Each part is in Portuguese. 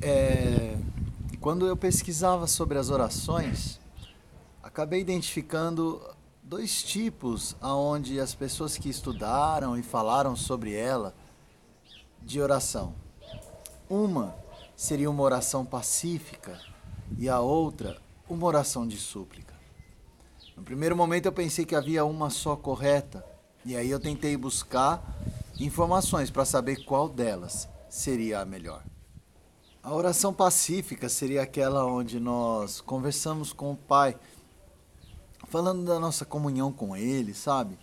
É, quando eu pesquisava sobre as orações, acabei identificando dois tipos aonde as pessoas que estudaram e falaram sobre ela de oração. Uma seria uma oração pacífica e a outra uma oração de súplica. No primeiro momento eu pensei que havia uma só correta, e aí eu tentei buscar informações para saber qual delas seria a melhor. A oração pacífica seria aquela onde nós conversamos com o Pai, falando da nossa comunhão com Ele, sabe?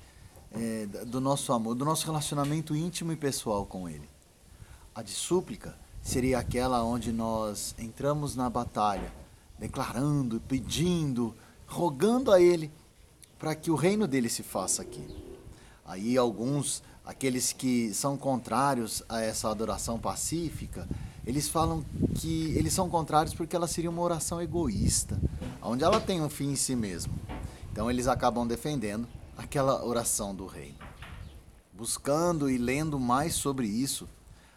É, do nosso amor, do nosso relacionamento íntimo e pessoal com Ele. A de súplica seria aquela onde nós entramos na batalha, declarando, pedindo, rogando a Ele para que o reino dele se faça aqui. Aí alguns, aqueles que são contrários a essa adoração pacífica, eles falam que eles são contrários porque ela seria uma oração egoísta, onde ela tem um fim em si mesmo. Então eles acabam defendendo aquela oração do reino. Buscando e lendo mais sobre isso,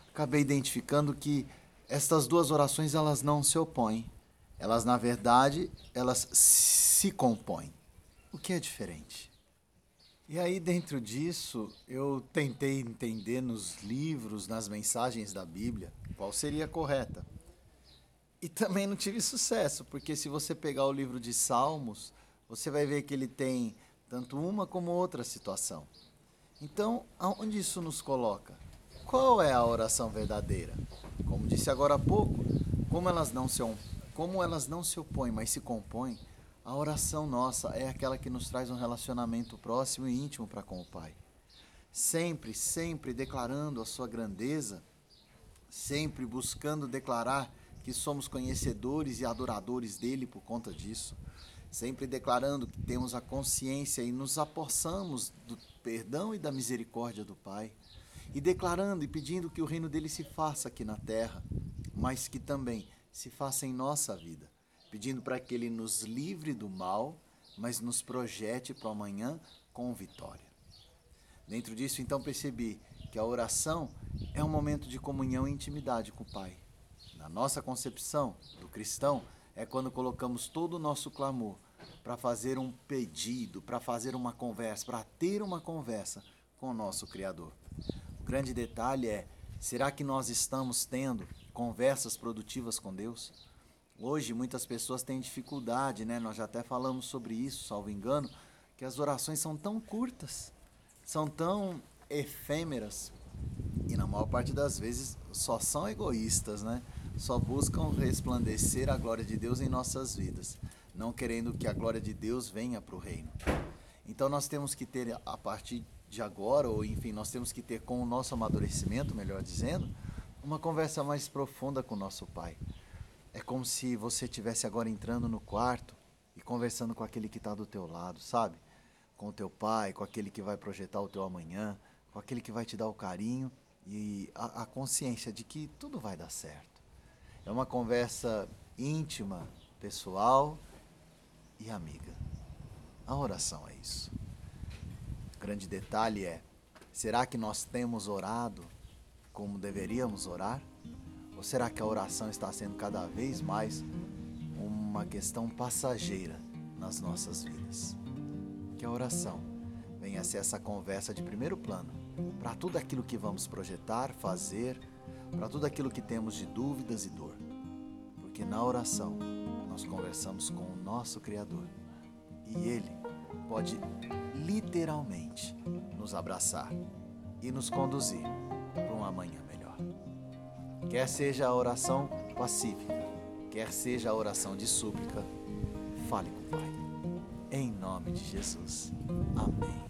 acabei identificando que estas duas orações elas não se opõem. Elas na verdade, elas se compõem. O que é diferente? E aí, dentro disso, eu tentei entender nos livros, nas mensagens da Bíblia, qual seria a correta. E também não tive sucesso, porque se você pegar o livro de Salmos, você vai ver que ele tem tanto uma como outra situação. Então, aonde isso nos coloca? Qual é a oração verdadeira? Como disse agora há pouco, como elas não se, como elas não se opõem, mas se compõem, a oração nossa é aquela que nos traz um relacionamento próximo e íntimo para com o Pai. Sempre, sempre declarando a sua grandeza, sempre buscando declarar que somos conhecedores e adoradores dele por conta disso, sempre declarando que temos a consciência e nos apossamos do perdão e da misericórdia do Pai, e declarando e pedindo que o reino dele se faça aqui na terra, mas que também se faça em nossa vida pedindo para que Ele nos livre do mal, mas nos projete para amanhã com vitória. Dentro disso, então, percebi que a oração é um momento de comunhão e intimidade com o Pai. Na nossa concepção do cristão, é quando colocamos todo o nosso clamor para fazer um pedido, para fazer uma conversa, para ter uma conversa com o nosso Criador. O grande detalhe é: será que nós estamos tendo conversas produtivas com Deus? Hoje muitas pessoas têm dificuldade, né? Nós já até falamos sobre isso, salvo engano, que as orações são tão curtas, são tão efêmeras e na maior parte das vezes só são egoístas, né? Só buscam resplandecer a glória de Deus em nossas vidas, não querendo que a glória de Deus venha para o reino. Então nós temos que ter a partir de agora, ou enfim, nós temos que ter com o nosso amadurecimento, melhor dizendo, uma conversa mais profunda com o nosso Pai é como se você estivesse agora entrando no quarto e conversando com aquele que está do teu lado, sabe? Com o teu pai, com aquele que vai projetar o teu amanhã, com aquele que vai te dar o carinho e a, a consciência de que tudo vai dar certo. É uma conversa íntima, pessoal e amiga. A oração é isso. O grande detalhe é: será que nós temos orado como deveríamos orar? Ou será que a oração está sendo cada vez mais uma questão passageira nas nossas vidas? Que a oração venha a ser essa conversa de primeiro plano para tudo aquilo que vamos projetar, fazer, para tudo aquilo que temos de dúvidas e dor. Porque na oração nós conversamos com o nosso Criador e Ele pode literalmente nos abraçar e nos conduzir para um amanhã Quer seja a oração pacífica, quer seja a oração de súplica, fale com o Pai. Em nome de Jesus. Amém.